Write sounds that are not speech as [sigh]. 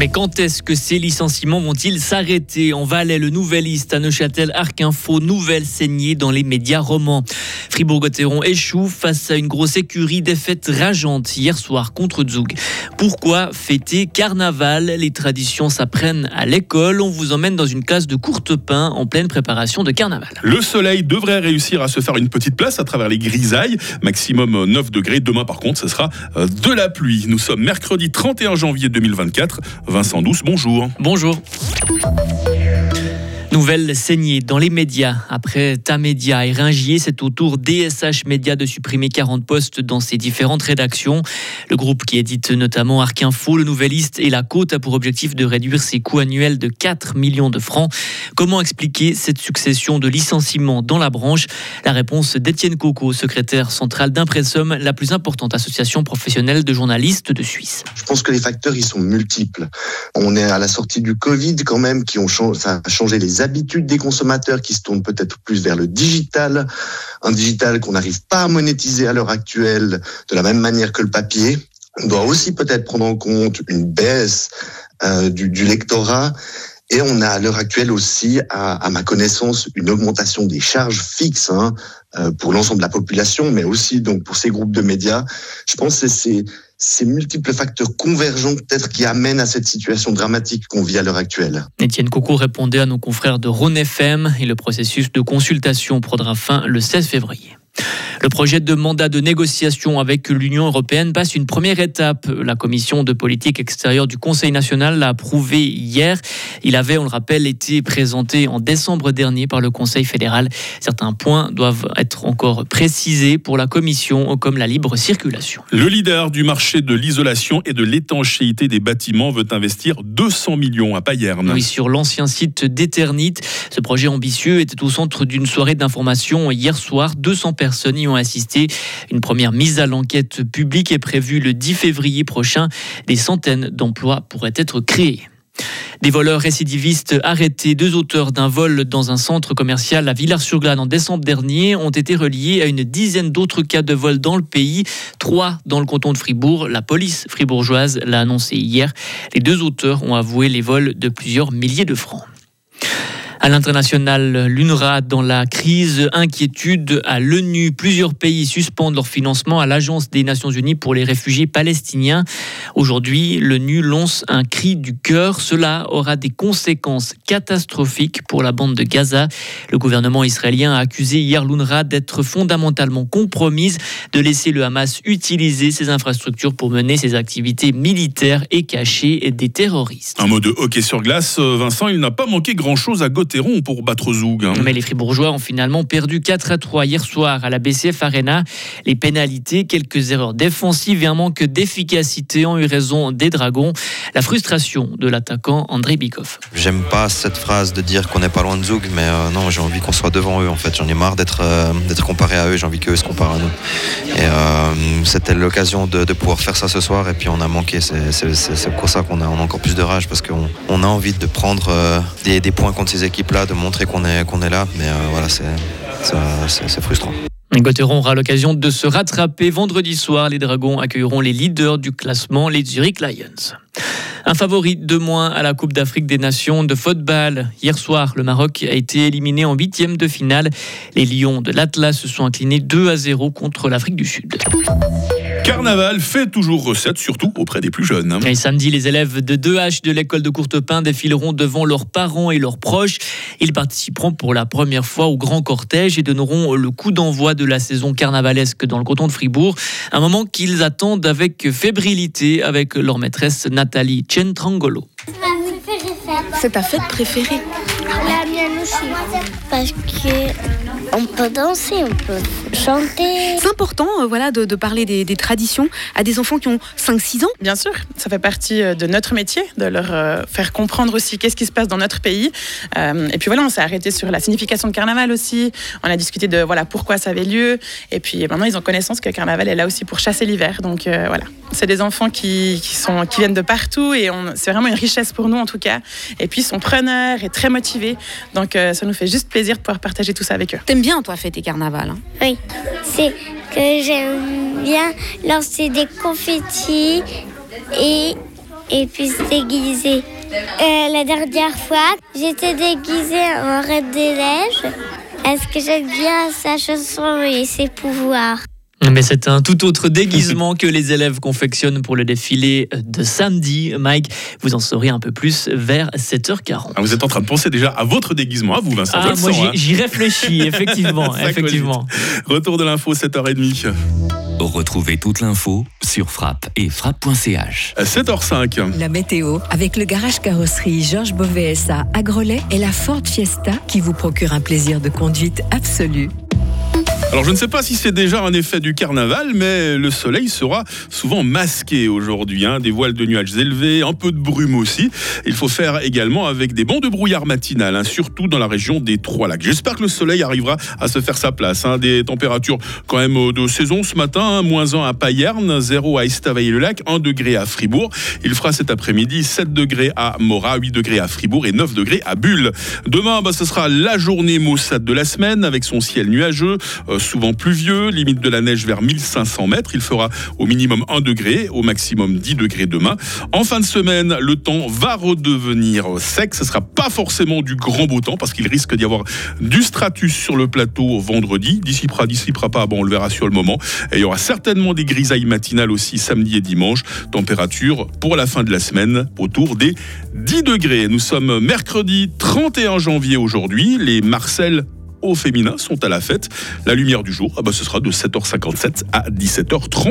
Mais quand est-ce que ces licenciements vont-ils s'arrêter? En Valais, le Nouvelliste, à Neuchâtel, Arc Info, nouvelle saignée dans les médias romans. Fribourg-Gotteron échoue face à une grosse écurie défaite rageante hier soir contre Zug. Pourquoi fêter carnaval? Les traditions s'apprennent à l'école. On vous emmène dans une classe de courte pain en pleine préparation de carnaval. Le soleil devrait réussir à se faire une petite place à travers les grisailles. Maximum 9 degrés. Demain, par contre, ce sera euh, de la pluie. Nous sommes mercredi 31 janvier 2024. Vincent Douce, bonjour. Bonjour. Nouvelle saignée dans les médias. Après Tamedia et Ringier, c'est au tour DSH Média de supprimer 40 postes dans ses différentes rédactions. Le groupe qui édite notamment Arc Info, le Nouvelliste et La Côte a pour objectif de réduire ses coûts annuels de 4 millions de francs. Comment expliquer cette succession de licenciements dans la branche? La réponse d'Étienne Coco, secrétaire central d'Impressum, la plus importante association professionnelle de journalistes de Suisse. Je pense que les facteurs, ils sont multiples. On est à la sortie du Covid quand même, qui ont ça a changé les habitudes des consommateurs qui se tournent peut-être plus vers le digital, un digital qu'on n'arrive pas à monétiser à l'heure actuelle de la même manière que le papier. On doit aussi peut-être prendre en compte une baisse euh, du, lectorat et on a à l'heure actuelle aussi, à, à, ma connaissance, une augmentation des charges fixes hein, euh, pour l'ensemble de la population, mais aussi donc pour ces groupes de médias. Je pense que c'est ces multiples facteurs convergents peut-être qui amènent à cette situation dramatique qu'on vit à l'heure actuelle. Étienne Coucou répondait à nos confrères de Rhône FM et le processus de consultation prendra fin le 16 février. Le projet de mandat de négociation avec l'Union européenne passe une première étape. La commission de politique extérieure du Conseil national l'a approuvé hier. Il avait, on le rappelle, été présenté en décembre dernier par le Conseil fédéral. Certains points doivent être encore précisés pour la commission, comme la libre circulation. Le leader du marché de l'isolation et de l'étanchéité des bâtiments veut investir 200 millions à Payerne. Oui, sur l'ancien site d'Eternit. Ce projet ambitieux était au centre d'une soirée d'information hier soir. 200 personnes y ont assisté. Une première mise à l'enquête publique est prévue le 10 février prochain. Des centaines d'emplois pourraient être créés. Des voleurs récidivistes arrêtés, deux auteurs d'un vol dans un centre commercial à Villars-sur-Glane en décembre dernier ont été reliés à une dizaine d'autres cas de vol dans le pays, trois dans le canton de Fribourg. La police fribourgeoise l'a annoncé hier. Les deux auteurs ont avoué les vols de plusieurs milliers de francs. À l'international, l'UNRWA dans la crise, inquiétude à l'ONU. Plusieurs pays suspendent leur financement à l'Agence des Nations Unies pour les réfugiés palestiniens. Aujourd'hui, l'ONU lance un cri du cœur. Cela aura des conséquences catastrophiques pour la bande de Gaza. Le gouvernement israélien a accusé hier l'UNRWA d'être fondamentalement compromise, de laisser le Hamas utiliser ses infrastructures pour mener ses activités militaires et cacher des terroristes. Un mot de hockey sur glace, Vincent, il n'a pas manqué grand-chose à Pour battre Zoug. Hein. Mais les Fribourgeois ont finalement perdu 4 à 3 hier soir à la BCF Arena. Les pénalités, quelques erreurs défensives et un manque d'efficacité ont eu raison des Dragons. La frustration de l'attaquant André Bikoff. J'aime pas cette phrase de dire qu'on n'est pas loin de Zoug, mais euh, non, j'ai envie qu'on soit devant eux. En fait, j'en ai marre d'être euh, d'être comparé à eux. J'ai envie qu'eux se comparent à nous. Et euh, c'était l'occasion de, de, pouvoir faire ça ce soir, et puis on a manqué. C'est pour ça qu'on a, on a, encore plus de rage parce qu'on on a envie de prendre euh, des, des, points contre ces équipes-là, de montrer qu'on est là. Mais euh, voilà, c'est frustrant. Gotteron aura l'occasion de se rattraper vendredi soir. Les Dragons accueilleront les leaders du classement, les Zurich Lions. Un favori de moins à la Coupe d'Afrique des Nations de football. Hier soir, le Maroc a été éliminé en huitième de finale. Les Lions de l'Atlas se sont inclinés 2 à 0 contre l'Afrique du Sud. Carnaval fait toujours recette, surtout auprès des plus jeunes. Et samedi, les élèves de 2H de l'école de Courtepin défileront devant leurs parents et leurs proches. Ils participeront pour la première fois au grand cortège et donneront le coup d'envoi de la saison carnavalesque dans le canton de Fribourg. Un moment qu'ils attendent avec fébrilité avec leur maîtresse Nathalie Centrangolo. C'est ta fête préférée aussi. Parce que on peut danser, on peut chanter. C'est important euh, voilà, de, de parler des, des, traditions à des enfants qui ont 5-6 ans. Bien sûr, ça fait partie euh, de notre métier, de leur euh, faire comprendre aussi qu'est-ce qui se passe dans notre pays. Euh, et puis voilà, on s'est arrêté sur la signification de carnaval aussi. On a discuté de voilà, pourquoi ça avait lieu. Et puis maintenant, ils ont connaissance que le carnaval est là aussi pour chasser l'hiver. Donc euh, voilà, c'est des enfants qui, qui, sont, qui viennent de partout et c'est vraiment une richesse pour nous en tout cas. Et puis ils sont preneurs et très motivés. Donc euh, ça nous fait juste plaisir de pouvoir partager tout ça avec eux. T'aimes bien, toi, fêter carnaval hein? Oui, c'est que j'aime bien lancer des confettis et et puis se déguiser. Euh, la dernière fois, j'étais déguisée en reine des neiges. Est-ce que j'aime bien sa chanson et ses pouvoirs Mais c'est un tout autre déguisement que les élèves confectionnent pour le défilé de samedi. Mike, vous en saurez un peu plus vers 7h40. Ah, vous êtes en train de penser déjà à votre déguisement, à vous Vincent. Ah, moi j'y- hein. réfléchis, [laughs] effectivement. Effectivement. Retour de l'info 7h30. Retrouvez toute l'info sur frappe et frappe.ch. À 7h05. La météo avec le garage carrosserie Georges Beauvais SA à Grelais et la Ford Fiesta qui vous procure un plaisir de conduite absolu. Alors je ne sais pas si c'est déjà un effet du carnaval, mais le soleil sera souvent masqué aujourd'hui. hein. Des voiles de nuages élevés, un peu de brume aussi. Il faut faire également avec des bancs de brouillard matinal, hein, surtout dans la région des Trois-Lacs. J'espère que le soleil arrivera à se faire sa place. hein. Des températures quand même euh, de saison ce matin, moins 1 à Payerne, 0 à Estavayer-le-Lac, 1 degré à Fribourg. Il fera cet après-midi 7 degrés à Morat, 8 degrés à Fribourg et 9 degrés à Bulle. Demain, bah, ce sera la journée maussade de la semaine avec son ciel nuageux, euh, souvent pluvieux, limite de la neige vers 1500 mètres. Il fera au minimum 1 degré, au maximum 10 degrés demain. En fin de semaine, le temps va redevenir sec. Ce sera pas forcément du grand beau temps parce qu'il risque d'y avoir du stratus sur le plateau vendredi. Dissipera, dissipera pas, bon, on le verra sur le moment. Il y aura certainement des grisailles matinales aussi samedi et dimanche. Température pour la fin de la semaine autour des 10 degrés. Nous sommes mercredi 31 janvier aujourd'hui. Les Marcel au féminin sont à la fête. La lumière du jour, ah bah, ce sera de 7h57 à 17h30.